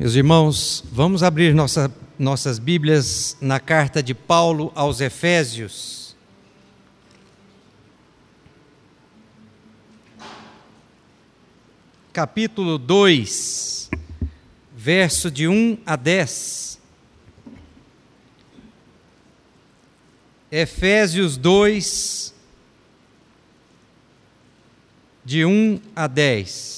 Meus irmãos, vamos abrir nossa, nossas Bíblias na carta de Paulo aos Efésios. Capítulo 2, verso de 1 a 10. Efésios 2, de 1 a 10.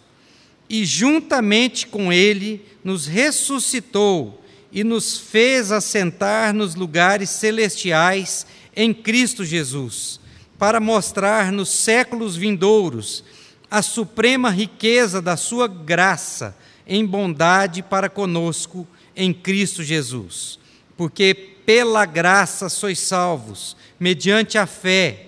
E juntamente com Ele nos ressuscitou e nos fez assentar nos lugares celestiais em Cristo Jesus, para mostrar nos séculos vindouros a suprema riqueza da Sua graça em bondade para conosco em Cristo Jesus. Porque pela graça sois salvos, mediante a fé,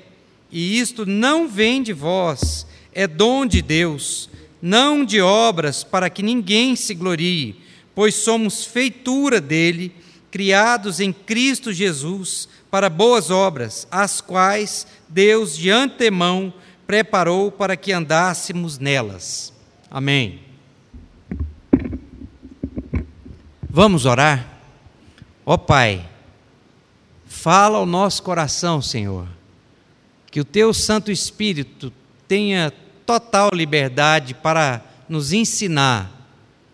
e isto não vem de vós, é dom de Deus não de obras para que ninguém se glorie, pois somos feitura dele, criados em Cristo Jesus para boas obras, as quais Deus de antemão preparou para que andássemos nelas. Amém. Vamos orar? Ó Pai, fala ao nosso coração, Senhor, que o Teu Santo Espírito tenha total liberdade para nos ensinar,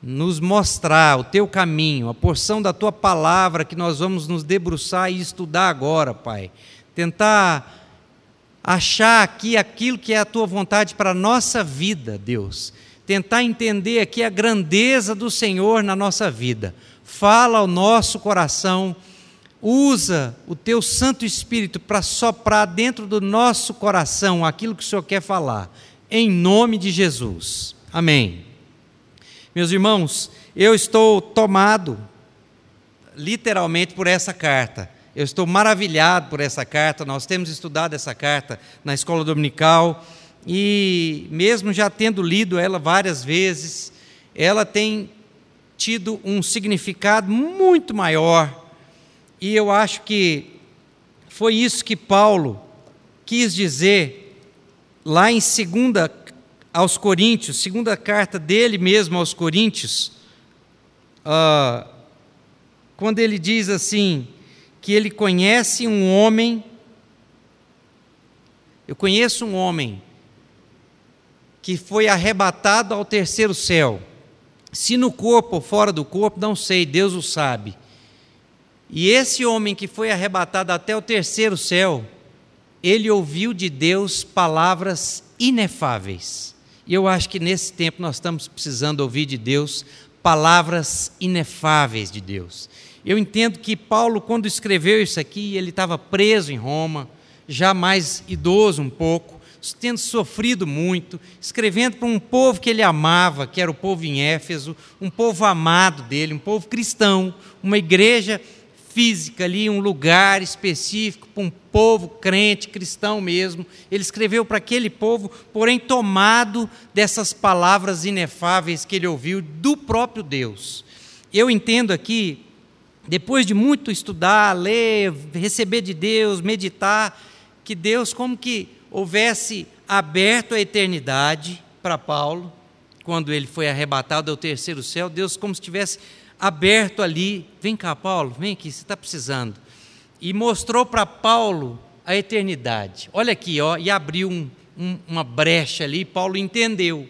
nos mostrar o teu caminho, a porção da tua palavra que nós vamos nos debruçar e estudar agora, Pai. Tentar achar aqui aquilo que é a tua vontade para a nossa vida, Deus. Tentar entender aqui a grandeza do Senhor na nossa vida. Fala ao nosso coração, usa o teu Santo Espírito para soprar dentro do nosso coração aquilo que o Senhor quer falar em nome de Jesus. Amém. Meus irmãos, eu estou tomado literalmente por essa carta. Eu estou maravilhado por essa carta. Nós temos estudado essa carta na escola dominical e, mesmo já tendo lido ela várias vezes, ela tem tido um significado muito maior. E eu acho que foi isso que Paulo quis dizer lá em segunda aos Coríntios, segunda carta dele mesmo aos Coríntios, uh, quando ele diz assim, que ele conhece um homem, eu conheço um homem que foi arrebatado ao terceiro céu. Se no corpo ou fora do corpo, não sei, Deus o sabe. E esse homem que foi arrebatado até o terceiro céu, ele ouviu de Deus palavras inefáveis. E eu acho que nesse tempo nós estamos precisando ouvir de Deus palavras inefáveis de Deus. Eu entendo que Paulo, quando escreveu isso aqui, ele estava preso em Roma, já mais idoso um pouco, tendo sofrido muito, escrevendo para um povo que ele amava, que era o povo em Éfeso, um povo amado dele, um povo cristão, uma igreja física ali, um lugar específico para um povo crente, cristão mesmo. Ele escreveu para aquele povo, porém tomado dessas palavras inefáveis que ele ouviu do próprio Deus. Eu entendo aqui, depois de muito estudar, ler, receber de Deus, meditar, que Deus como que houvesse aberto a eternidade para Paulo, quando ele foi arrebatado ao terceiro céu, Deus como se tivesse aberto ali. Vem cá, Paulo, vem aqui, você está precisando. E mostrou para Paulo a eternidade. Olha aqui, ó, e abriu um, um, uma brecha ali, Paulo entendeu.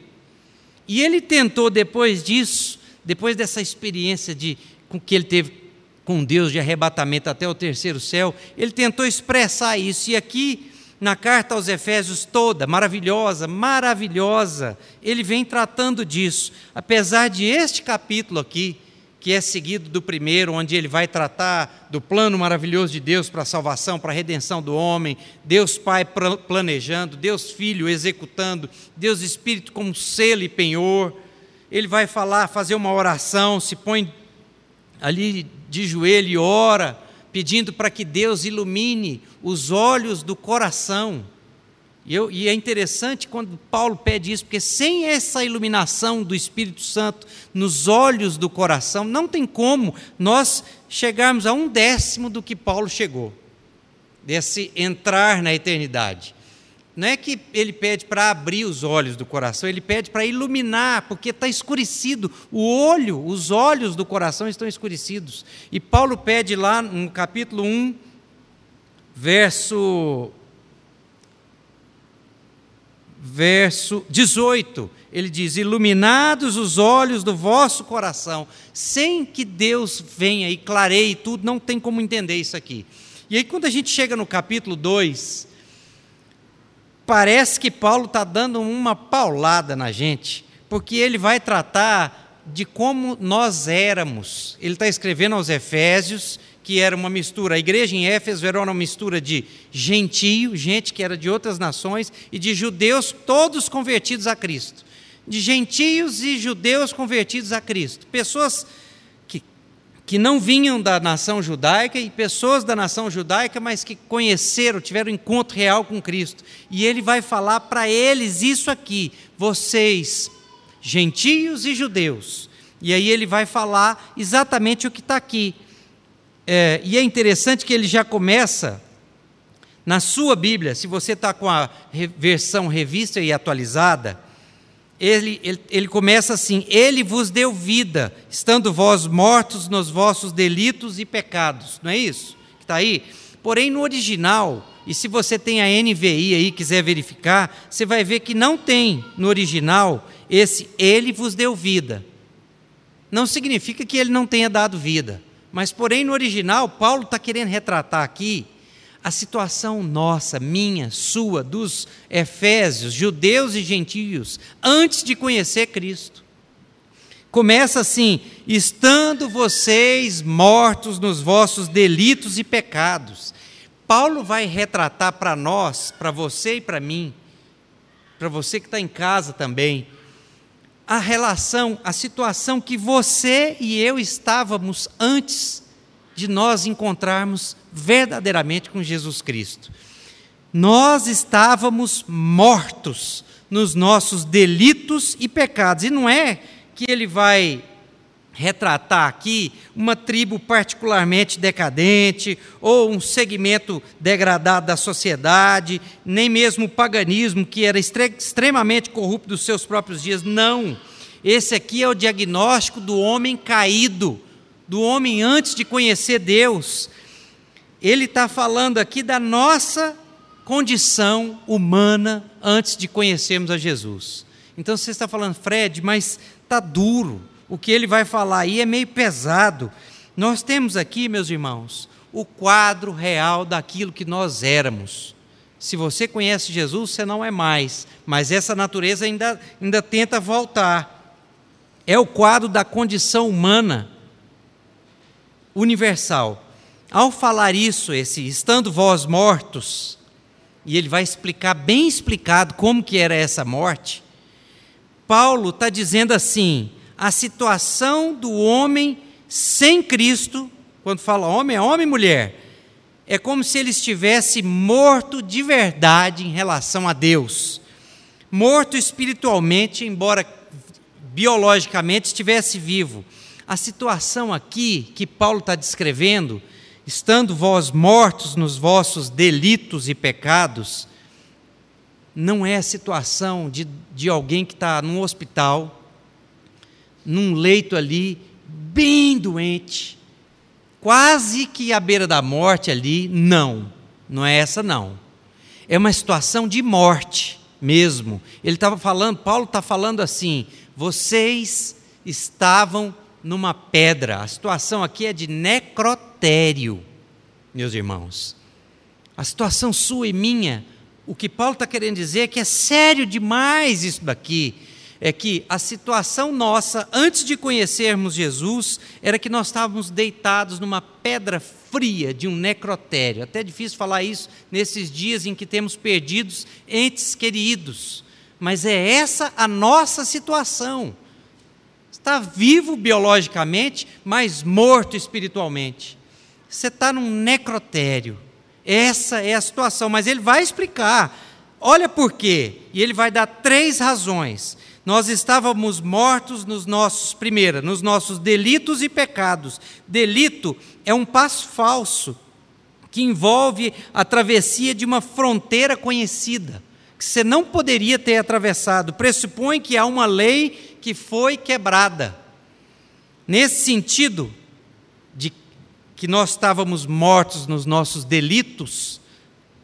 E ele tentou, depois disso, depois dessa experiência de, com que ele teve com Deus de arrebatamento até o terceiro céu, ele tentou expressar isso. E aqui, na carta aos Efésios, toda maravilhosa, maravilhosa, ele vem tratando disso. Apesar de este capítulo aqui, que é seguido do primeiro, onde ele vai tratar do plano maravilhoso de Deus para a salvação, para a redenção do homem, Deus Pai planejando, Deus Filho executando, Deus Espírito como selo e penhor. Ele vai falar, fazer uma oração, se põe ali de joelho e ora, pedindo para que Deus ilumine os olhos do coração e, eu, e, é interessante quando Paulo pede isso, porque sem essa iluminação do Espírito Santo nos olhos do coração, não tem como nós chegarmos a um décimo do que Paulo chegou, desse entrar na eternidade. Não é que ele pede para abrir os olhos do coração, ele pede para iluminar, porque está escurecido. O olho, os olhos do coração estão escurecidos. E Paulo pede lá no capítulo 1, verso verso 18, ele diz: Iluminados os olhos do vosso coração, sem que Deus venha e clareie tudo, não tem como entender isso aqui. E aí, quando a gente chega no capítulo 2, parece que Paulo está dando uma paulada na gente, porque ele vai tratar de como nós éramos. Ele está escrevendo aos Efésios que era uma mistura, a igreja em Éfeso era uma mistura de gentio, gente que era de outras nações, e de judeus todos convertidos a Cristo. De gentios e judeus convertidos a Cristo. Pessoas que, que não vinham da nação judaica e pessoas da nação judaica, mas que conheceram, tiveram encontro real com Cristo. E ele vai falar para eles isso aqui: vocês, gentios e judeus. E aí ele vai falar exatamente o que está aqui é, e é interessante que ele já começa na sua Bíblia, se você está com a versão revista e atualizada, ele, ele, ele, começa assim: Ele vos deu vida, estando vós mortos nos vossos delitos e pecados. Não é isso? Que está aí? Porém, no original, e se você tem a NVI aí quiser verificar, você vai ver que não tem no original esse Ele vos deu vida. Não significa que ele não tenha dado vida. Mas, porém, no original, Paulo está querendo retratar aqui a situação nossa, minha, sua, dos efésios, judeus e gentios, antes de conhecer Cristo. Começa assim: estando vocês mortos nos vossos delitos e pecados. Paulo vai retratar para nós, para você e para mim, para você que está em casa também, a relação, a situação que você e eu estávamos antes de nós encontrarmos verdadeiramente com Jesus Cristo. Nós estávamos mortos nos nossos delitos e pecados. E não é que ele vai retratar aqui uma tribo particularmente decadente ou um segmento degradado da sociedade, nem mesmo o paganismo que era extremamente corrupto dos seus próprios dias. Não. Esse aqui é o diagnóstico do homem caído, do homem antes de conhecer Deus. Ele está falando aqui da nossa condição humana antes de conhecermos a Jesus. Então você está falando, Fred, mas está duro o que ele vai falar aí é meio pesado. Nós temos aqui, meus irmãos, o quadro real daquilo que nós éramos. Se você conhece Jesus, você não é mais, mas essa natureza ainda, ainda tenta voltar. É o quadro da condição humana universal. Ao falar isso, esse estando vós mortos, e ele vai explicar bem explicado como que era essa morte. Paulo está dizendo assim: a situação do homem sem Cristo, quando fala homem, é homem e mulher, é como se ele estivesse morto de verdade em relação a Deus. Morto espiritualmente, embora biologicamente estivesse vivo. A situação aqui que Paulo está descrevendo, estando vós mortos nos vossos delitos e pecados, não é a situação de, de alguém que está num hospital num leito ali, bem doente, quase que à beira da morte ali. Não, não é essa não. É uma situação de morte. mesmo. Ele estava falando, Paulo está falando assim: vocês estavam numa pedra. A situação aqui é de necrotério, meus irmãos. A situação sua e minha, o que Paulo está querendo dizer é que é sério demais isso daqui. É que a situação nossa, antes de conhecermos Jesus, era que nós estávamos deitados numa pedra fria de um necrotério. Até difícil falar isso nesses dias em que temos perdidos entes queridos. Mas é essa a nossa situação está vivo biologicamente, mas morto espiritualmente. Você está num necrotério. Essa é a situação, mas ele vai explicar. Olha por quê. E ele vai dar três razões. Nós estávamos mortos nos nossos, primeira, nos nossos delitos e pecados. Delito é um passo falso que envolve a travessia de uma fronteira conhecida, que você não poderia ter atravessado. Pressupõe que há uma lei que foi quebrada. Nesse sentido, de que nós estávamos mortos nos nossos delitos,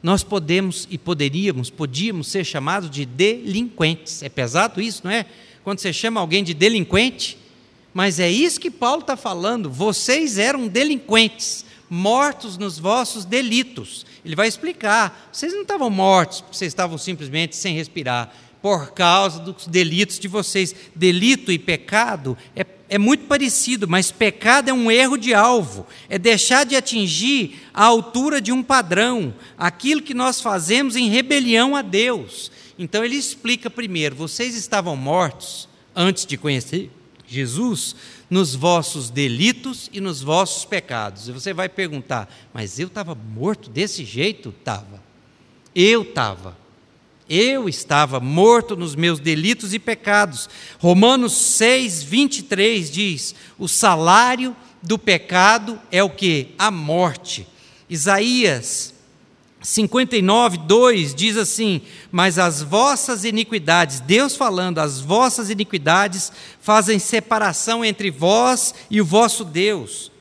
nós podemos e poderíamos, podíamos ser chamados de delinquentes. É pesado isso, não é? Quando você chama alguém de delinquente, mas é isso que Paulo está falando. Vocês eram delinquentes, mortos nos vossos delitos. Ele vai explicar. Vocês não estavam mortos vocês estavam simplesmente sem respirar por causa dos delitos de vocês. Delito e pecado é, é muito parecido, mas pecado é um erro de alvo, é deixar de atingir a altura de um padrão, aquilo que nós fazemos em rebelião a Deus. Então ele explica primeiro: vocês estavam mortos antes de conhecer Jesus nos vossos delitos e nos vossos pecados. E você vai perguntar, mas eu estava morto desse jeito? Estava. Eu estava. Eu estava morto nos meus delitos e pecados. Romanos 6, 23 diz: o salário do pecado é o que? A morte. Isaías 59, 2 diz assim: Mas as vossas iniquidades, Deus falando, as vossas iniquidades fazem separação entre vós e o vosso Deus.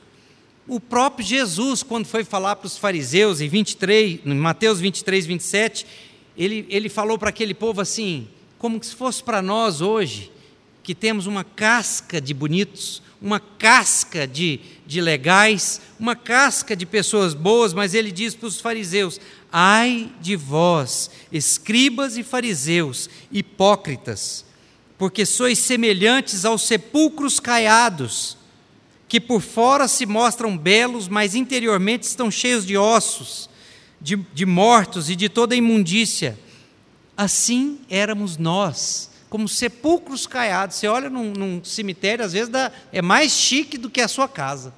O próprio Jesus, quando foi falar para os fariseus, em 23, em Mateus 23, 27, ele, ele falou para aquele povo assim, como se fosse para nós hoje, que temos uma casca de bonitos, uma casca de, de legais, uma casca de pessoas boas, mas ele diz para os fariseus: Ai de vós, escribas e fariseus, hipócritas, porque sois semelhantes aos sepulcros caiados, que por fora se mostram belos, mas interiormente estão cheios de ossos de, de mortos e de toda imundícia. Assim éramos nós, como sepulcros caiados. Você olha num, num cemitério, às vezes dá, é mais chique do que a sua casa.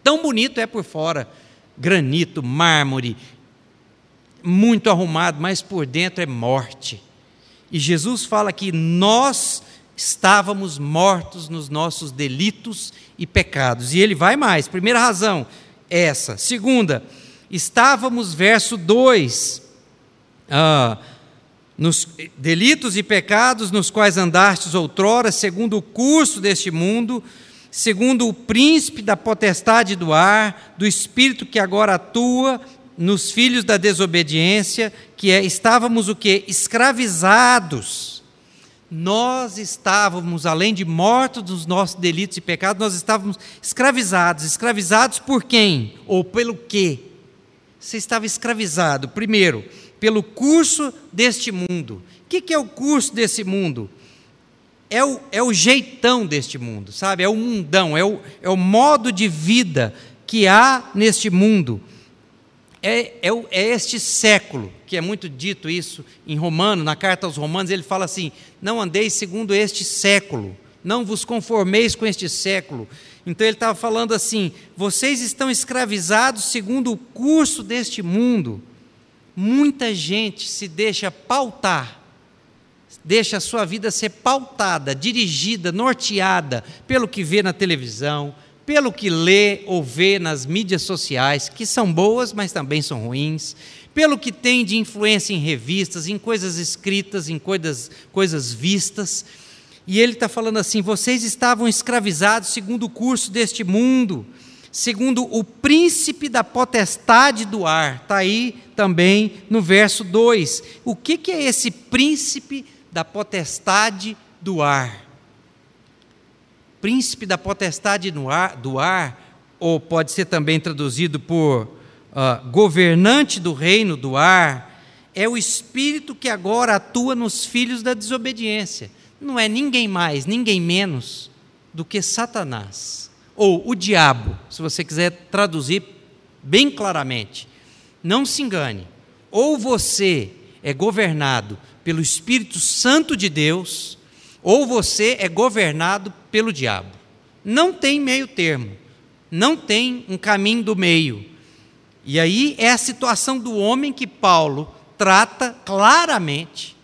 Tão bonito é por fora granito, mármore, muito arrumado, mas por dentro é morte. E Jesus fala que nós estávamos mortos nos nossos delitos e pecados. E ele vai mais. Primeira razão, essa. Segunda, estávamos, verso 2, ah, nos delitos e pecados nos quais andastes outrora, segundo o curso deste mundo, segundo o príncipe da potestade do ar, do espírito que agora atua nos filhos da desobediência, que é, estávamos o que? Escravizados. Nós estávamos, além de mortos dos nossos delitos e pecados, nós estávamos escravizados. Escravizados por quem? Ou pelo quê? você estava escravizado, primeiro, pelo curso deste mundo. O que é o curso desse mundo? É o, é o jeitão deste mundo, sabe? É o mundão, é o, é o modo de vida que há neste mundo. É, é, é este século, que é muito dito isso em Romano, na carta aos Romanos, ele fala assim: não andeis segundo este século, não vos conformeis com este século. Então ele estava falando assim: vocês estão escravizados segundo o curso deste mundo. Muita gente se deixa pautar, deixa a sua vida ser pautada, dirigida, norteada pelo que vê na televisão, pelo que lê ou vê nas mídias sociais, que são boas, mas também são ruins, pelo que tem de influência em revistas, em coisas escritas, em coisas, coisas vistas. E ele está falando assim: vocês estavam escravizados segundo o curso deste mundo, segundo o príncipe da potestade do ar. Está aí também no verso 2. O que, que é esse príncipe da potestade do ar? Príncipe da potestade ar, do ar, ou pode ser também traduzido por uh, governante do reino do ar, é o espírito que agora atua nos filhos da desobediência. Não é ninguém mais, ninguém menos do que Satanás ou o diabo, se você quiser traduzir bem claramente. Não se engane. Ou você é governado pelo Espírito Santo de Deus, ou você é governado pelo diabo. Não tem meio termo. Não tem um caminho do meio. E aí é a situação do homem que Paulo trata claramente,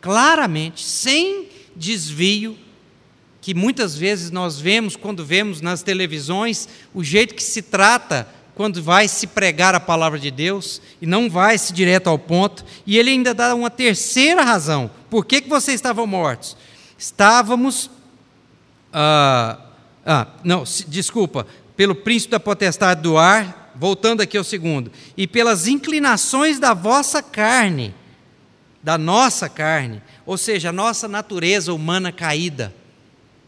claramente, sem desvio que muitas vezes nós vemos quando vemos nas televisões o jeito que se trata quando vai se pregar a palavra de Deus e não vai se direto ao ponto, e ele ainda dá uma terceira razão. Por que, que vocês estavam mortos? Estávamos. Ah, ah, não, desculpa, pelo príncipe da potestade do ar, voltando aqui ao segundo, e pelas inclinações da vossa carne, da nossa carne, ou seja, a nossa natureza humana caída.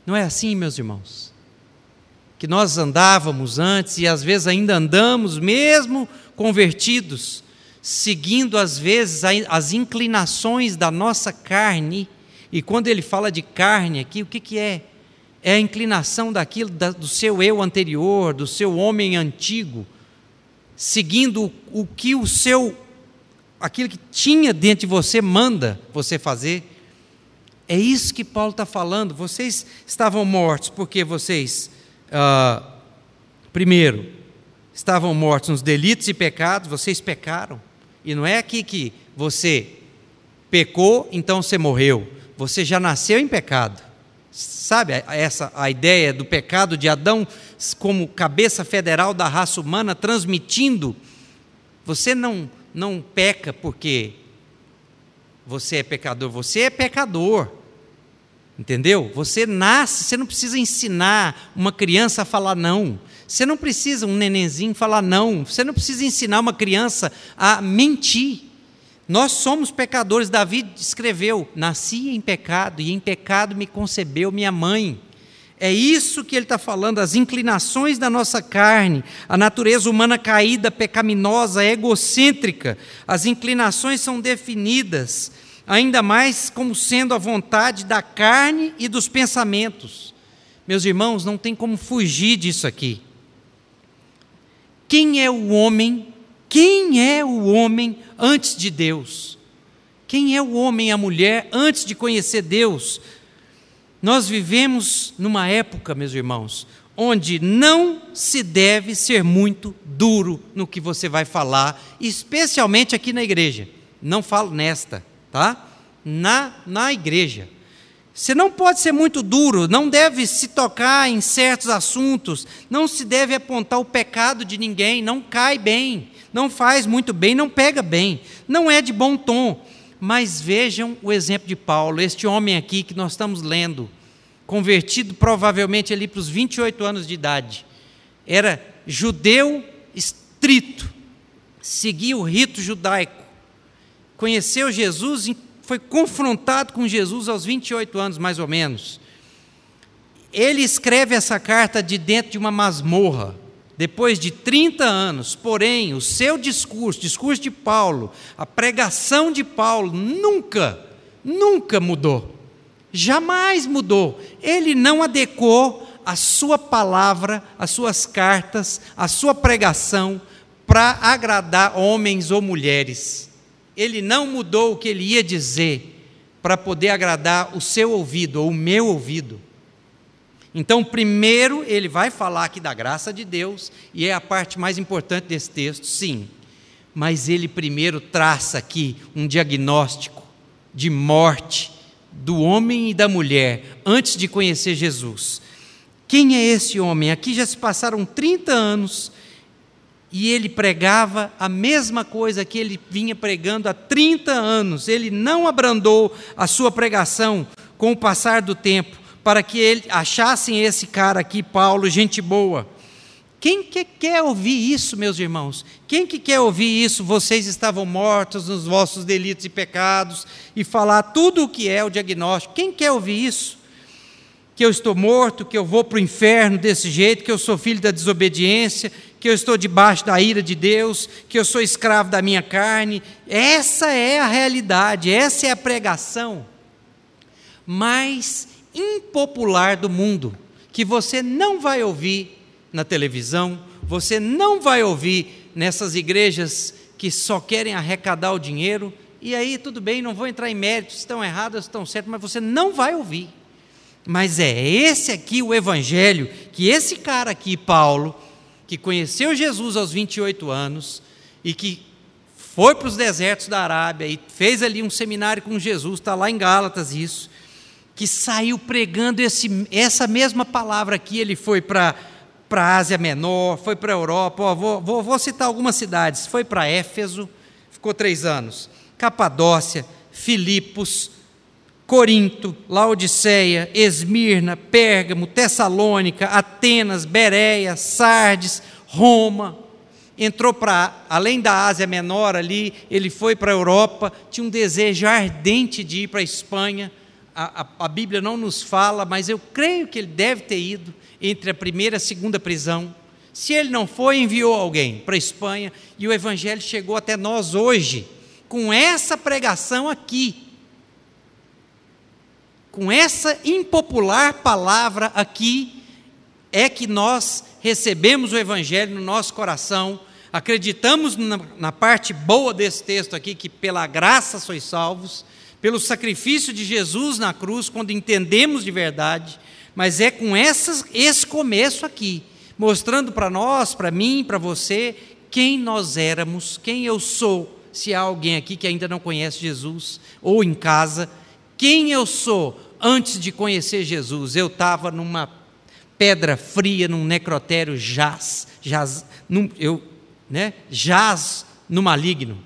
Não é assim, meus irmãos? Que nós andávamos antes e às vezes ainda andamos, mesmo convertidos, seguindo às vezes as inclinações da nossa carne. E quando ele fala de carne aqui, o que, que é? É a inclinação daquilo do seu eu anterior, do seu homem antigo, seguindo o, o que o seu aquilo que tinha dentro de você manda você fazer. É isso que Paulo está falando. Vocês estavam mortos porque vocês, ah, primeiro, estavam mortos nos delitos e pecados, vocês pecaram. E não é aqui que você pecou, então você morreu. Você já nasceu em pecado. Sabe essa a ideia do pecado de Adão como cabeça federal da raça humana transmitindo? Você não não peca porque você é pecador, você é pecador. Entendeu? Você nasce, você não precisa ensinar uma criança a falar não. Você não precisa um nenenzinho falar não. Você não precisa ensinar uma criança a mentir. Nós somos pecadores. Davi escreveu: Nasci em pecado e em pecado me concebeu minha mãe. É isso que ele está falando, as inclinações da nossa carne, a natureza humana caída, pecaminosa, egocêntrica. As inclinações são definidas ainda mais como sendo a vontade da carne e dos pensamentos. Meus irmãos, não tem como fugir disso aqui. Quem é o homem? Quem é o homem antes de Deus? Quem é o homem e a mulher antes de conhecer Deus? Nós vivemos numa época, meus irmãos, onde não se deve ser muito duro no que você vai falar, especialmente aqui na igreja. Não falo nesta tá? Na, na igreja. Você não pode ser muito duro, não deve se tocar em certos assuntos, não se deve apontar o pecado de ninguém, não cai bem, não faz muito bem, não pega bem, não é de bom tom. Mas vejam o exemplo de Paulo, este homem aqui que nós estamos lendo, convertido provavelmente ali para os 28 anos de idade, era judeu estrito, seguia o rito judaico, conheceu Jesus, foi confrontado com Jesus aos 28 anos, mais ou menos. Ele escreve essa carta de dentro de uma masmorra, depois de 30 anos, porém, o seu discurso, discurso de Paulo, a pregação de Paulo, nunca, nunca mudou. Jamais mudou. Ele não adequou a sua palavra, as suas cartas, a sua pregação para agradar homens ou mulheres ele não mudou o que ele ia dizer para poder agradar o seu ouvido ou o meu ouvido. Então, primeiro, ele vai falar aqui da graça de Deus, e é a parte mais importante desse texto, sim. Mas ele primeiro traça aqui um diagnóstico de morte do homem e da mulher antes de conhecer Jesus. Quem é esse homem? Aqui já se passaram 30 anos e ele pregava a mesma coisa que ele vinha pregando há 30 anos. Ele não abrandou a sua pregação com o passar do tempo, para que ele achassem esse cara aqui, Paulo, gente boa. Quem que quer ouvir isso, meus irmãos? Quem que quer ouvir isso? Vocês estavam mortos nos vossos delitos e pecados e falar tudo o que é o diagnóstico. Quem quer ouvir isso? Que eu estou morto, que eu vou para o inferno desse jeito, que eu sou filho da desobediência, que eu estou debaixo da ira de Deus, que eu sou escravo da minha carne. Essa é a realidade, essa é a pregação mais impopular do mundo, que você não vai ouvir na televisão, você não vai ouvir nessas igrejas que só querem arrecadar o dinheiro, e aí tudo bem, não vou entrar em méritos, estão errados, estão certos, mas você não vai ouvir. Mas é esse aqui o evangelho que esse cara aqui, Paulo, que conheceu Jesus aos 28 anos e que foi para os desertos da Arábia e fez ali um seminário com Jesus, está lá em Gálatas isso, que saiu pregando esse, essa mesma palavra aqui, ele foi para para a Ásia Menor, foi para a Europa, vou, vou, vou, citar algumas cidades, foi para Éfeso, ficou três anos, Capadócia, Filipos, Corinto, Laodiceia, Esmirna, Pérgamo, Tessalônica, Atenas, Bereia, Sardes, Roma. Entrou para, além da Ásia Menor ali, ele foi para a Europa, tinha um desejo ardente de ir para a Espanha. A, a, Bíblia não nos fala, mas eu creio que ele deve ter ido entre a primeira e a segunda prisão. Se ele não foi, enviou alguém para a Espanha e o Evangelho chegou até nós hoje, com essa pregação aqui. Com essa impopular palavra aqui, é que nós recebemos o Evangelho no nosso coração, acreditamos na, na parte boa desse texto aqui, que pela graça sois salvos, pelo sacrifício de Jesus na cruz, quando entendemos de verdade, mas é com essas, esse começo aqui, mostrando para nós, para mim, para você, quem nós éramos, quem eu sou. Se há alguém aqui que ainda não conhece Jesus, ou em casa, quem eu sou antes de conhecer Jesus. Eu estava numa pedra fria, num necrotério jaz, jaz num, eu, né, jaz no maligno.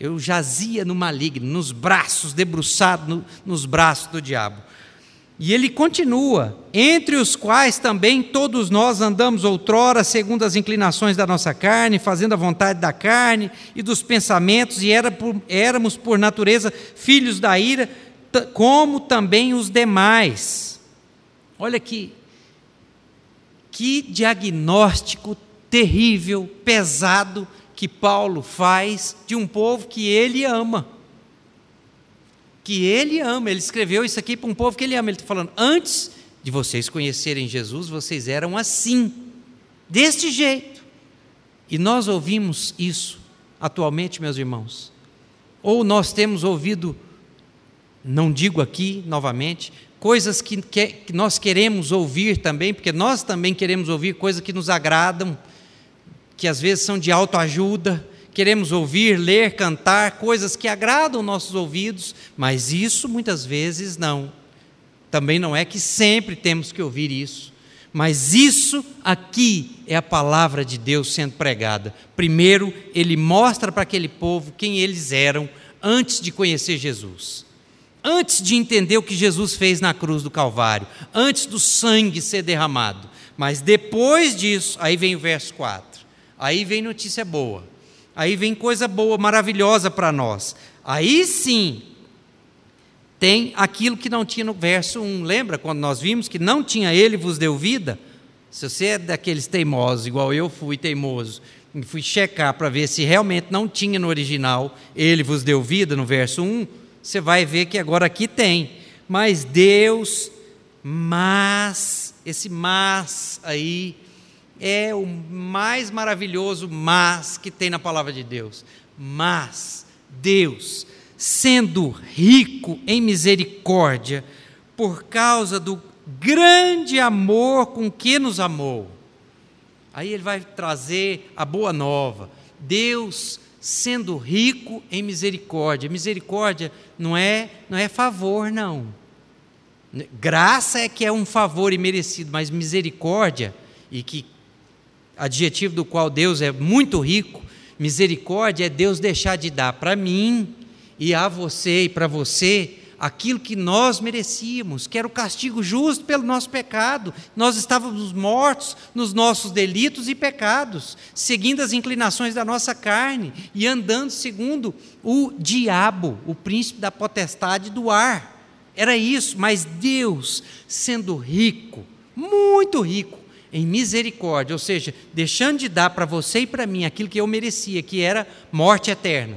Eu jazia no maligno, nos braços, debruçado no, nos braços do diabo. E ele continua: entre os quais também todos nós andamos outrora, segundo as inclinações da nossa carne, fazendo a vontade da carne e dos pensamentos, e era por, éramos por natureza filhos da ira, como também os demais. Olha que, que diagnóstico terrível, pesado que Paulo faz de um povo que ele ama que ele ama. Ele escreveu isso aqui para um povo que ele ama. Ele está falando: antes de vocês conhecerem Jesus, vocês eram assim, deste jeito. E nós ouvimos isso atualmente, meus irmãos. Ou nós temos ouvido, não digo aqui novamente, coisas que, que, que nós queremos ouvir também, porque nós também queremos ouvir coisas que nos agradam, que às vezes são de autoajuda, queremos ouvir, ler, cantar coisas que agradam nossos ouvidos, mas isso muitas vezes não. Também não é que sempre temos que ouvir isso, mas isso aqui é a palavra de Deus sendo pregada. Primeiro, ele mostra para aquele povo quem eles eram antes de conhecer Jesus. Antes de entender o que Jesus fez na cruz do Calvário, antes do sangue ser derramado. Mas depois disso, aí vem o verso 4. Aí vem notícia boa Aí vem coisa boa, maravilhosa para nós. Aí sim, tem aquilo que não tinha no verso 1. Lembra quando nós vimos que não tinha ele vos deu vida? Se você é daqueles teimosos, igual eu fui teimoso, e fui checar para ver se realmente não tinha no original ele vos deu vida no verso 1, você vai ver que agora aqui tem. Mas Deus, mas, esse mas aí, é o mais maravilhoso mas que tem na palavra de Deus. Mas Deus, sendo rico em misericórdia, por causa do grande amor com que nos amou. Aí ele vai trazer a boa nova. Deus sendo rico em misericórdia. Misericórdia não é, não é favor não. Graça é que é um favor imerecido, mas misericórdia e que adjetivo do qual Deus é muito rico, misericórdia é Deus deixar de dar para mim e a você e para você aquilo que nós merecíamos, que era o castigo justo pelo nosso pecado. Nós estávamos mortos nos nossos delitos e pecados, seguindo as inclinações da nossa carne e andando segundo o diabo, o príncipe da potestade do ar. Era isso, mas Deus, sendo rico, muito rico, em misericórdia, ou seja, deixando de dar para você e para mim aquilo que eu merecia, que era morte eterna.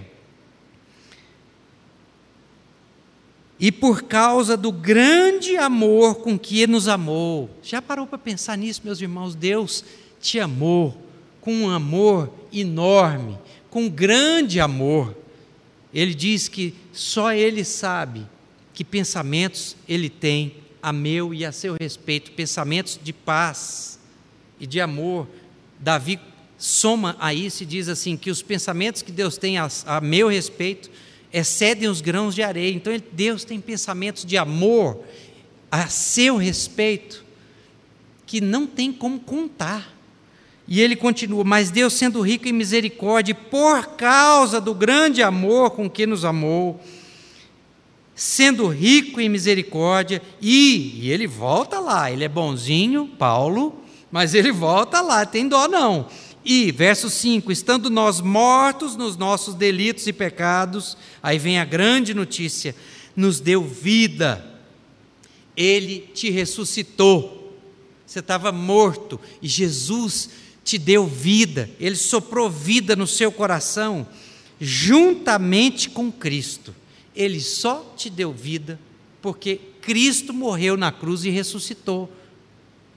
E por causa do grande amor com que nos amou. Já parou para pensar nisso, meus irmãos? Deus te amou com um amor enorme, com grande amor. Ele diz que só Ele sabe que pensamentos Ele tem a meu e a seu respeito, pensamentos de paz e de amor, Davi soma a isso e diz assim: que os pensamentos que Deus tem a, a meu respeito excedem os grãos de areia. Então, Deus tem pensamentos de amor a seu respeito que não tem como contar. E ele continua: Mas Deus, sendo rico em misericórdia, por causa do grande amor com que nos amou, sendo rico em misericórdia, e, e ele volta lá, ele é bonzinho, Paulo, mas ele volta lá, tem dó não. E, verso 5: estando nós mortos nos nossos delitos e pecados, aí vem a grande notícia: nos deu vida, ele te ressuscitou. Você estava morto e Jesus te deu vida, ele soprou vida no seu coração, juntamente com Cristo. Ele só te deu vida porque Cristo morreu na cruz e ressuscitou.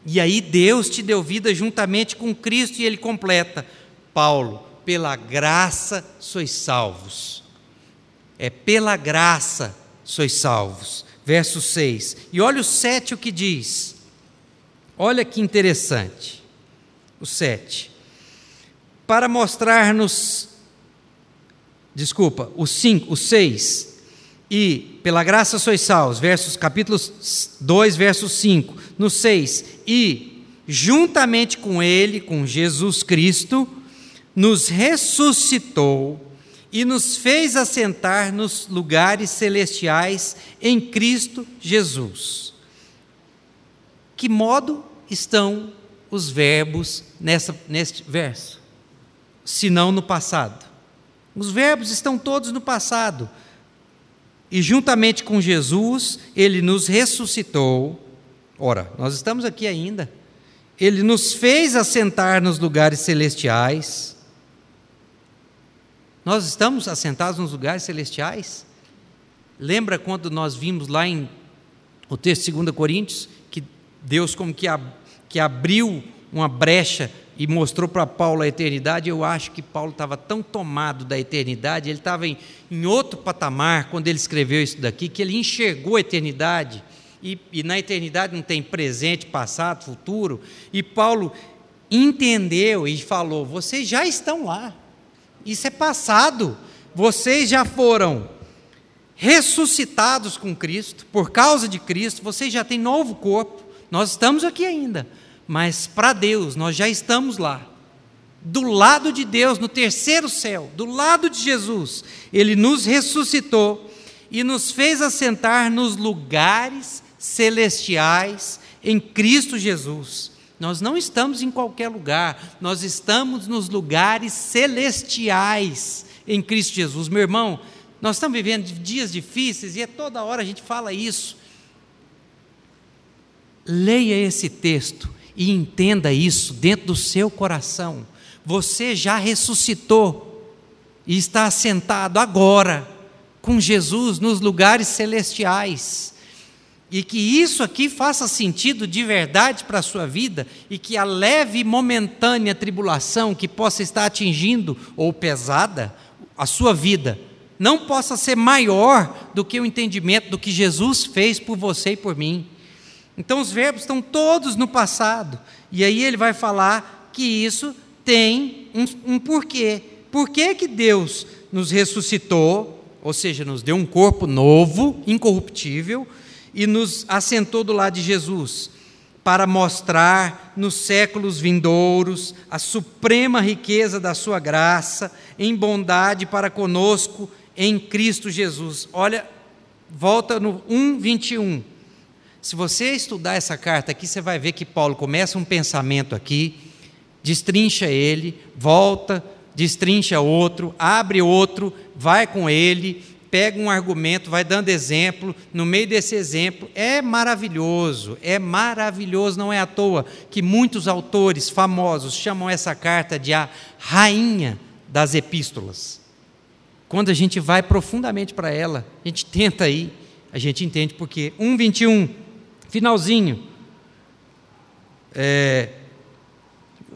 E aí Deus te deu vida juntamente com Cristo e ele completa: Paulo, pela graça sois salvos. É pela graça sois salvos. Verso 6. E olha o 7 o que diz. Olha que interessante. O 7. Para mostrar-nos Desculpa, o 5, o 6 e pela graça sois salvos, versos capítulos 2, verso 5, no 6, e juntamente com ele, com Jesus Cristo, nos ressuscitou e nos fez assentar nos lugares celestiais em Cristo Jesus. Que modo estão os verbos nessa, neste verso? Se não no passado. Os verbos estão todos no passado e juntamente com Jesus, ele nos ressuscitou. Ora, nós estamos aqui ainda. Ele nos fez assentar nos lugares celestiais. Nós estamos assentados nos lugares celestiais? Lembra quando nós vimos lá em o texto de 2 Coríntios que Deus como que, ab, que abriu uma brecha e mostrou para Paulo a eternidade, eu acho que Paulo estava tão tomado da eternidade, ele estava em, em, outro patamar quando ele escreveu isso daqui, que ele enxergou a eternidade, e, e na eternidade não tem presente, passado, futuro, e Paulo entendeu e falou: vocês já estão lá, isso é passado, vocês já foram ressuscitados com Cristo, por causa de Cristo, vocês já têm novo corpo, nós estamos aqui ainda. Mas para Deus nós já estamos lá. Do lado de Deus, no terceiro céu, do lado de Jesus, Ele nos ressuscitou e nos fez assentar nos lugares celestiais em Cristo Jesus. Nós não estamos em qualquer lugar, nós estamos nos lugares celestiais em Cristo Jesus. Meu irmão, nós estamos vivendo dias difíceis e é toda hora a gente fala isso. Leia esse texto e entenda isso dentro do seu coração. Você já ressuscitou e está assentado agora com Jesus nos lugares celestiais. E que isso aqui faça sentido de verdade para a sua vida e que a leve e momentânea tribulação que possa estar atingindo ou pesada a sua vida não possa ser maior do que o entendimento do que Jesus fez por você e por mim. Então os verbos estão todos no passado. E aí ele vai falar que isso tem um, um porquê. Por que, que Deus nos ressuscitou, ou seja, nos deu um corpo novo, incorruptível, e nos assentou do lado de Jesus? Para mostrar nos séculos vindouros a suprema riqueza da Sua graça, em bondade para conosco em Cristo Jesus. Olha volta no 1, 21. Se você estudar essa carta aqui, você vai ver que Paulo começa um pensamento aqui, destrincha ele, volta, destrincha outro, abre outro, vai com ele, pega um argumento, vai dando exemplo, no meio desse exemplo, é maravilhoso, é maravilhoso, não é à toa que muitos autores famosos chamam essa carta de a rainha das epístolas. Quando a gente vai profundamente para ela, a gente tenta aí, a gente entende porque 1:21, finalzinho. É,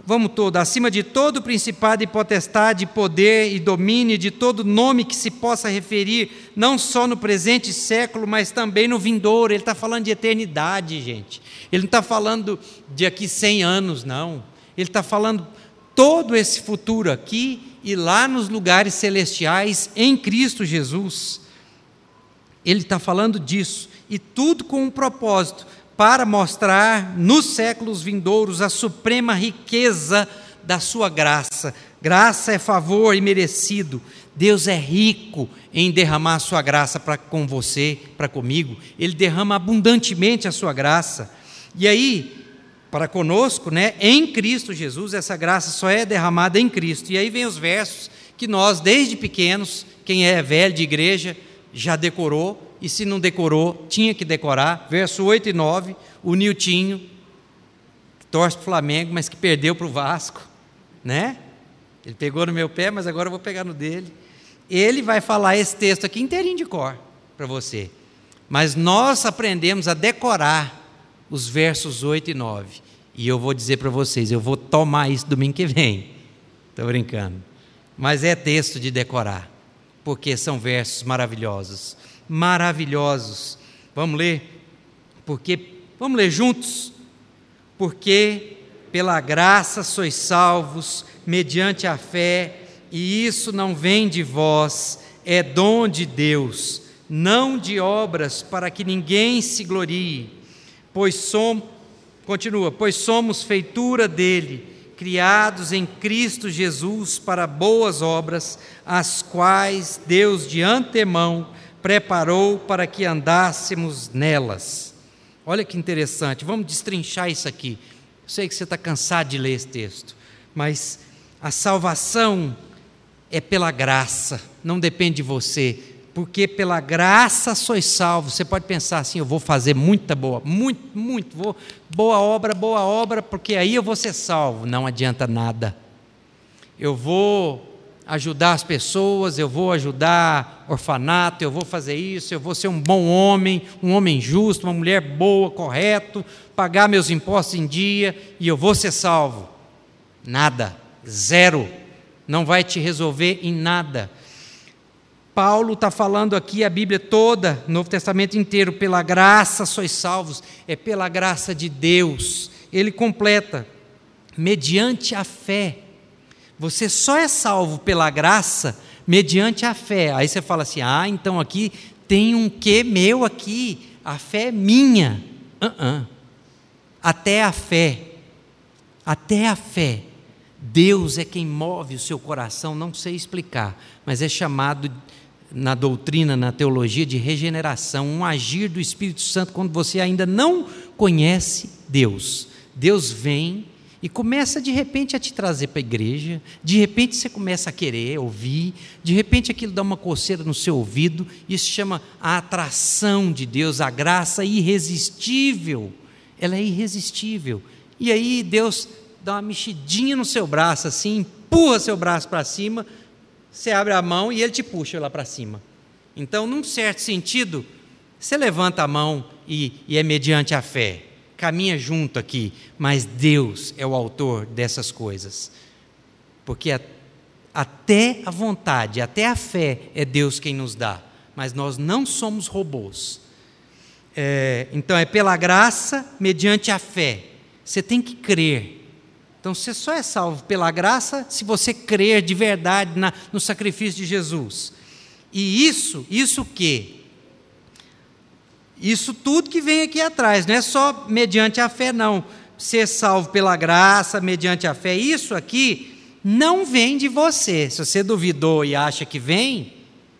vamos todo, acima de todo principado e potestade, poder e domínio, de todo nome que se possa referir, não só no presente século, mas também no vindouro. Ele está falando de eternidade, gente. Ele não está falando de aqui 100 anos, não. Ele está falando todo esse futuro aqui e lá nos lugares celestiais em Cristo Jesus. Ele está falando disso, e tudo com um propósito para mostrar nos séculos vindouros a suprema riqueza da sua graça. Graça é favor imerecido. Deus é rico em derramar a sua graça para com você, para comigo. Ele derrama abundantemente a sua graça. E aí, para conosco, né, em Cristo Jesus, essa graça só é derramada em Cristo. E aí vem os versos que nós, desde pequenos, quem é velho de igreja, já decorou, e se não decorou, tinha que decorar. Verso 8 e 9, o Niltinho, que torce para o Flamengo, mas que perdeu para o Vasco, né? Ele pegou no meu pé, mas agora eu vou pegar no dele. Ele vai falar esse texto aqui inteirinho de cor para você. Mas nós aprendemos a decorar os versos 8 e 9. E eu vou dizer para vocês, eu vou tomar isso domingo que vem. Estou brincando. Mas é texto de decorar, porque são versos maravilhosos maravilhosos. Vamos ler? Porque vamos ler juntos? Porque pela graça sois salvos mediante a fé, e isso não vem de vós, é dom de Deus, não de obras para que ninguém se glorie. Pois somos continua, pois somos feitura dele, criados em Cristo Jesus para boas obras, as quais Deus de antemão preparou para que andássemos nelas. Olha que interessante, vamos destrinchar isso aqui. Eu sei que você está cansado de ler esse texto, mas a salvação é pela graça, não depende de você, porque pela graça sois salvos. Você pode pensar assim: eu vou fazer muita boa, muito, muito, vou, boa obra, boa obra, porque aí eu vou ser salvo. Não adianta nada. Eu vou ajudar as pessoas, eu vou ajudar orfanato, eu vou fazer isso, eu vou ser um bom homem, um homem justo, uma mulher boa, correto, pagar meus impostos em dia e eu vou ser salvo. Nada, zero, não vai te resolver em nada. Paulo está falando aqui a Bíblia toda, Novo Testamento inteiro, pela graça sois salvos, é pela graça de Deus. Ele completa, mediante a fé. Você só é salvo pela graça mediante a fé. Aí você fala assim: ah, então aqui tem um que meu aqui, a fé é minha. Uh -uh. Até a fé, até a fé, Deus é quem move o seu coração, não sei explicar, mas é chamado na doutrina, na teologia, de regeneração, um agir do Espírito Santo quando você ainda não conhece Deus. Deus vem e começa de repente a te trazer para a igreja, de repente você começa a querer ouvir, de repente aquilo dá uma coceira no seu ouvido, isso chama a atração de Deus, a graça irresistível. Ela é irresistível. E aí Deus dá uma mexidinha no seu braço assim, empurra seu braço para cima, você abre a mão e ele te puxa lá para cima. Então, num certo sentido, você levanta a mão e, e é mediante a fé caminha junto aqui, mas Deus é o autor dessas coisas. Porque a, até a vontade, até a fé é Deus quem nos dá, mas nós não somos robôs. É, então é pela graça, mediante a fé. Você tem que crer. Então você só é salvo pela graça se você crer de verdade na, no sacrifício de Jesus. E isso, isso que? Isso tudo que vem aqui atrás, não é só mediante a fé, não. Ser salvo pela graça, mediante a fé, isso aqui não vem de você. Se você duvidou e acha que vem,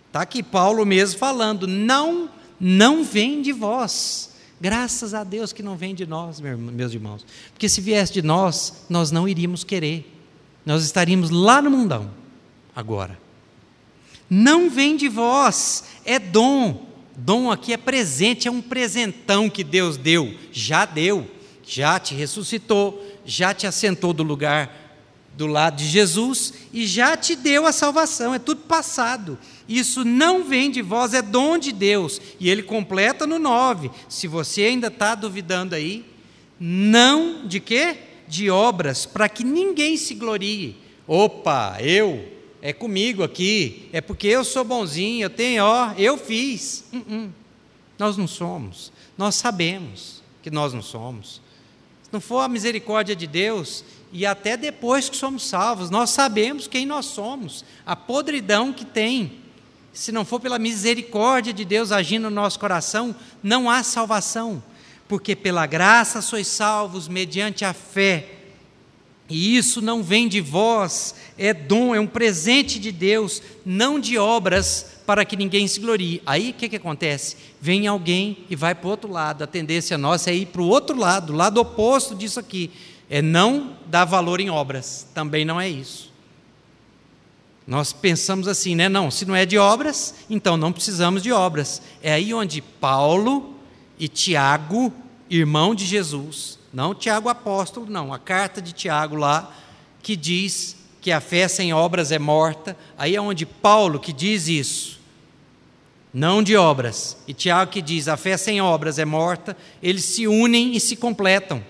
está aqui Paulo mesmo falando, não, não vem de vós. Graças a Deus que não vem de nós, meus irmãos. Porque se viesse de nós, nós não iríamos querer. Nós estaríamos lá no mundão, agora. Não vem de vós, é dom. Dom aqui é presente, é um presentão que Deus deu, já deu, já te ressuscitou, já te assentou do lugar do lado de Jesus e já te deu a salvação, é tudo passado. Isso não vem de vós, é dom de Deus. E ele completa no 9. Se você ainda está duvidando aí, não de quê? De obras, para que ninguém se glorie. Opa, eu, é comigo aqui, é porque eu sou bonzinho, eu tenho, ó, eu fiz. Uh -uh. Nós não somos, nós sabemos que nós não somos. Se não for a misericórdia de Deus, e até depois que somos salvos, nós sabemos quem nós somos, a podridão que tem. Se não for pela misericórdia de Deus agindo no nosso coração, não há salvação, porque pela graça sois salvos mediante a fé. E isso não vem de vós, é dom, é um presente de Deus, não de obras para que ninguém se glorie. Aí o que, que acontece? Vem alguém e vai para o outro lado, a tendência nossa é ir para o outro lado, lado oposto disso aqui é não dar valor em obras, também não é isso. Nós pensamos assim, né? Não, se não é de obras, então não precisamos de obras. É aí onde Paulo e Tiago, irmão de Jesus, não Tiago apóstolo, não, a carta de Tiago lá, que diz que a fé sem obras é morta, aí é onde Paulo que diz isso, não de obras, e Tiago que diz a fé sem obras é morta, eles se unem e se completam.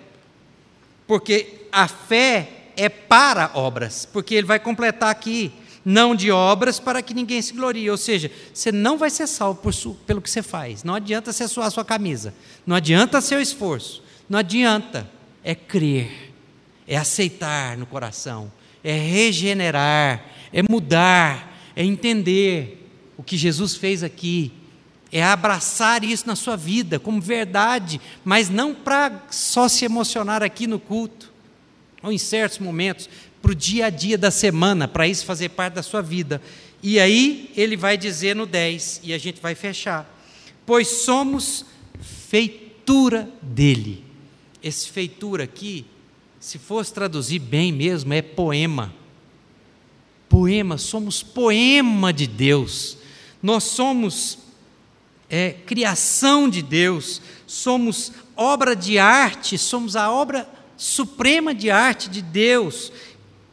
Porque a fé é para obras, porque ele vai completar aqui, não de obras para que ninguém se glorie, ou seja, você não vai ser salvo por, pelo que você faz, não adianta você suar sua camisa, não adianta seu esforço, não adianta, é crer, é aceitar no coração, é regenerar, é mudar, é entender o que Jesus fez aqui, é abraçar isso na sua vida como verdade, mas não para só se emocionar aqui no culto, ou em certos momentos, para o dia a dia da semana, para isso fazer parte da sua vida. E aí ele vai dizer no 10, e a gente vai fechar: Pois somos feitura dele. Esse feitura aqui, se fosse traduzir bem mesmo, é poema. Poema, somos poema de Deus. Nós somos é, criação de Deus, somos obra de arte, somos a obra suprema de arte de Deus,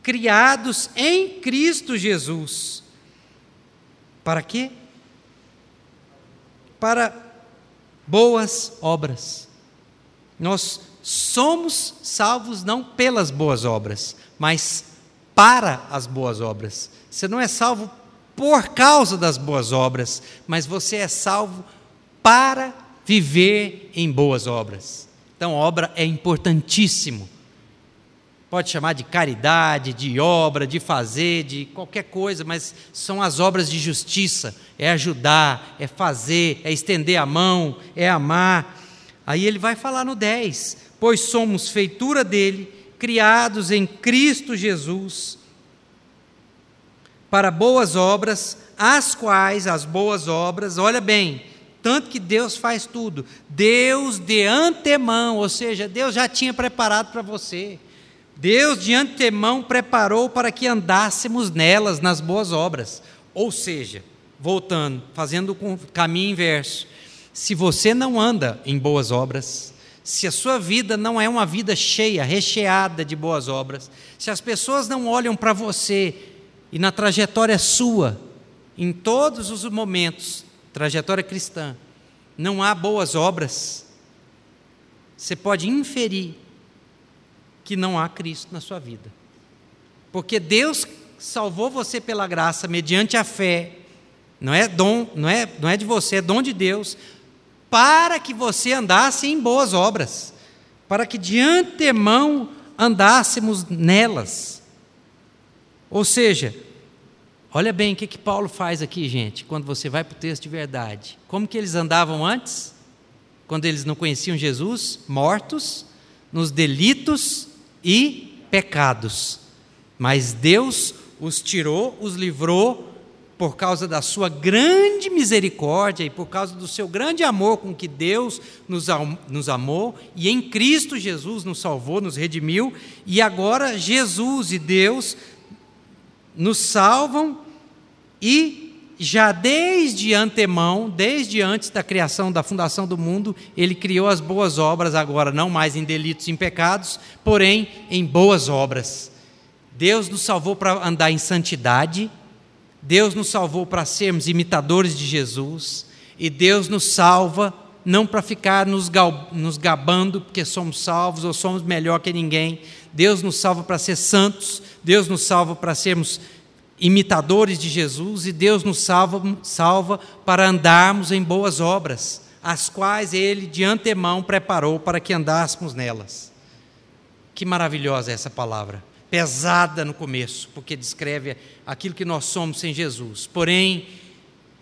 criados em Cristo Jesus. Para quê? Para boas obras. Nós somos salvos não pelas boas obras, mas para as boas obras. Você não é salvo por causa das boas obras, mas você é salvo para viver em boas obras. Então, obra é importantíssimo. Pode chamar de caridade, de obra, de fazer, de qualquer coisa, mas são as obras de justiça. É ajudar, é fazer, é estender a mão, é amar. Aí ele vai falar no 10: Pois somos feitura dele, criados em Cristo Jesus para boas obras, as quais as boas obras, olha bem, tanto que Deus faz tudo. Deus de antemão, ou seja, Deus já tinha preparado para você. Deus de antemão preparou para que andássemos nelas, nas boas obras. Ou seja, voltando, fazendo o caminho inverso. Se você não anda em boas obras, se a sua vida não é uma vida cheia, recheada de boas obras, se as pessoas não olham para você e na trajetória sua, em todos os momentos, trajetória cristã, não há boas obras, você pode inferir que não há Cristo na sua vida. Porque Deus salvou você pela graça mediante a fé. Não é dom, não é, não é de você, é dom de Deus, para que você andasse em boas obras, para que de antemão andássemos nelas. Ou seja, olha bem o que, que Paulo faz aqui, gente, quando você vai para o texto de verdade. Como que eles andavam antes? Quando eles não conheciam Jesus? Mortos nos delitos e pecados. Mas Deus os tirou, os livrou por causa da sua grande misericórdia e por causa do seu grande amor com que Deus nos, amou e em Cristo Jesus nos salvou, nos redimiu, e agora Jesus e Deus nos salvam e já desde antemão, desde antes da criação, da fundação do mundo, ele criou as boas obras, agora não mais em delitos e em pecados, porém em boas obras. Deus nos salvou para andar em santidade, Deus nos salvou para sermos imitadores de Jesus, e Deus nos salva não para ficar nos, nos gabando porque somos salvos ou somos melhor que ninguém. Deus nos salva para ser santos, Deus nos salva para sermos imitadores de Jesus e Deus nos salva, salva para andarmos em boas obras, as quais Ele de antemão preparou para que andássemos nelas. Que maravilhosa é essa palavra, pesada no começo, porque descreve aquilo que nós somos sem Jesus, porém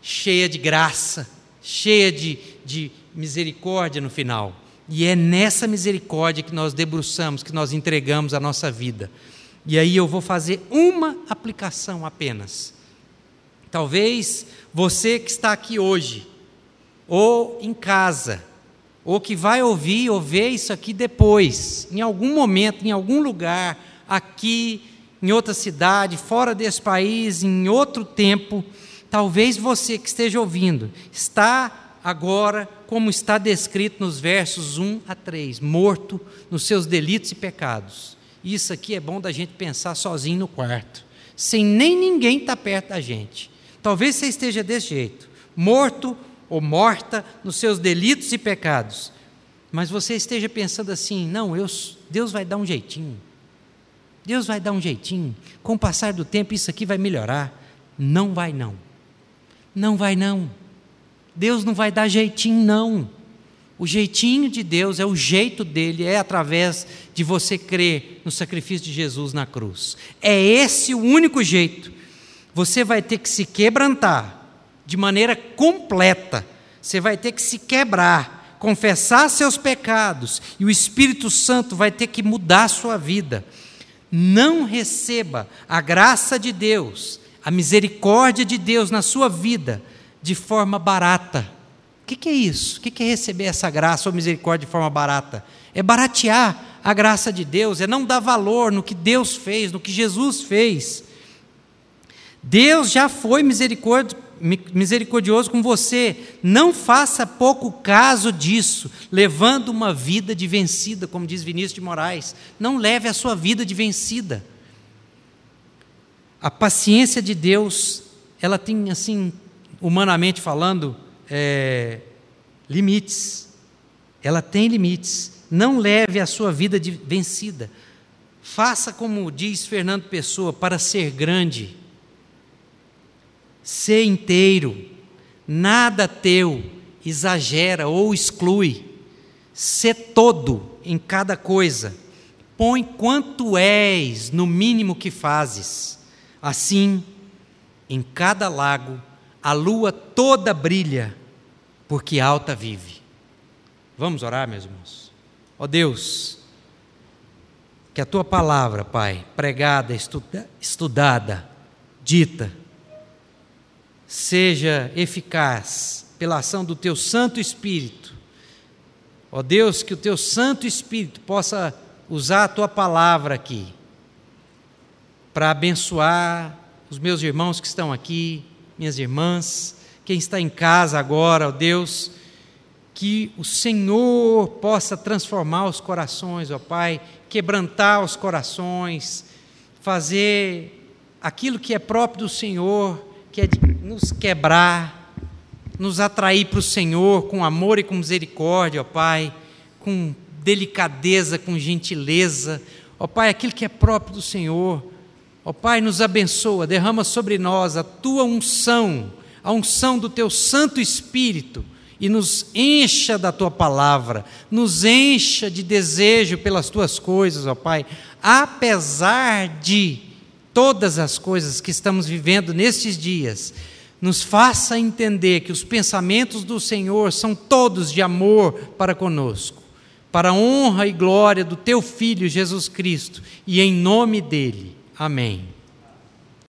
cheia de graça, cheia de, de misericórdia no final. E é nessa misericórdia que nós debruçamos, que nós entregamos a nossa vida. E aí eu vou fazer uma aplicação apenas. Talvez você que está aqui hoje, ou em casa, ou que vai ouvir ou ver isso aqui depois, em algum momento, em algum lugar, aqui, em outra cidade, fora desse país, em outro tempo, talvez você que esteja ouvindo, está agora, como está descrito nos versos 1 a 3, morto nos seus delitos e pecados. Isso aqui é bom da gente pensar sozinho no quarto, sem nem ninguém estar tá perto da gente. Talvez você esteja desse jeito, morto ou morta nos seus delitos e pecados, mas você esteja pensando assim: não, eu, Deus vai dar um jeitinho. Deus vai dar um jeitinho. Com o passar do tempo, isso aqui vai melhorar. Não vai, não. Não vai, não. Deus não vai dar jeitinho, não. O jeitinho de Deus é o jeito dele, é através de você crer no sacrifício de Jesus na cruz. É esse o único jeito. Você vai ter que se quebrantar de maneira completa. Você vai ter que se quebrar, confessar seus pecados, e o Espírito Santo vai ter que mudar sua vida. Não receba a graça de Deus, a misericórdia de Deus na sua vida de forma barata que, que é isso? O que, que é receber essa graça ou misericórdia de forma barata? É baratear a graça de Deus, é não dar valor no que Deus fez, no que Jesus fez. Deus já foi misericordioso com você. Não faça pouco caso disso, levando uma vida de vencida, como diz Vinícius de Moraes. Não leve a sua vida de vencida. A paciência de Deus, ela tem, assim, humanamente falando, é, limites. Ela tem limites. Não leve a sua vida de vencida. Faça como diz Fernando Pessoa, para ser grande. Ser inteiro. Nada teu exagera ou exclui. Ser todo em cada coisa. Põe quanto és no mínimo que fazes. Assim, em cada lago a lua toda brilha, porque alta vive. Vamos orar, meus irmãos? Ó oh Deus, que a tua palavra, Pai, pregada, estuda, estudada, dita, seja eficaz pela ação do teu Santo Espírito. Ó oh Deus, que o teu Santo Espírito possa usar a tua palavra aqui para abençoar os meus irmãos que estão aqui, minhas irmãs, quem está em casa agora, ó Deus, que o Senhor possa transformar os corações, ó Pai, quebrantar os corações, fazer aquilo que é próprio do Senhor, que é de nos quebrar, nos atrair para o Senhor com amor e com misericórdia, ó Pai, com delicadeza, com gentileza, ó Pai, aquilo que é próprio do Senhor Ó Pai, nos abençoa, derrama sobre nós a tua unção, a unção do teu Santo Espírito e nos encha da tua palavra, nos encha de desejo pelas tuas coisas, ó Pai, apesar de todas as coisas que estamos vivendo nestes dias, nos faça entender que os pensamentos do Senhor são todos de amor para conosco, para a honra e glória do teu Filho Jesus Cristo, e em nome dele. Amém.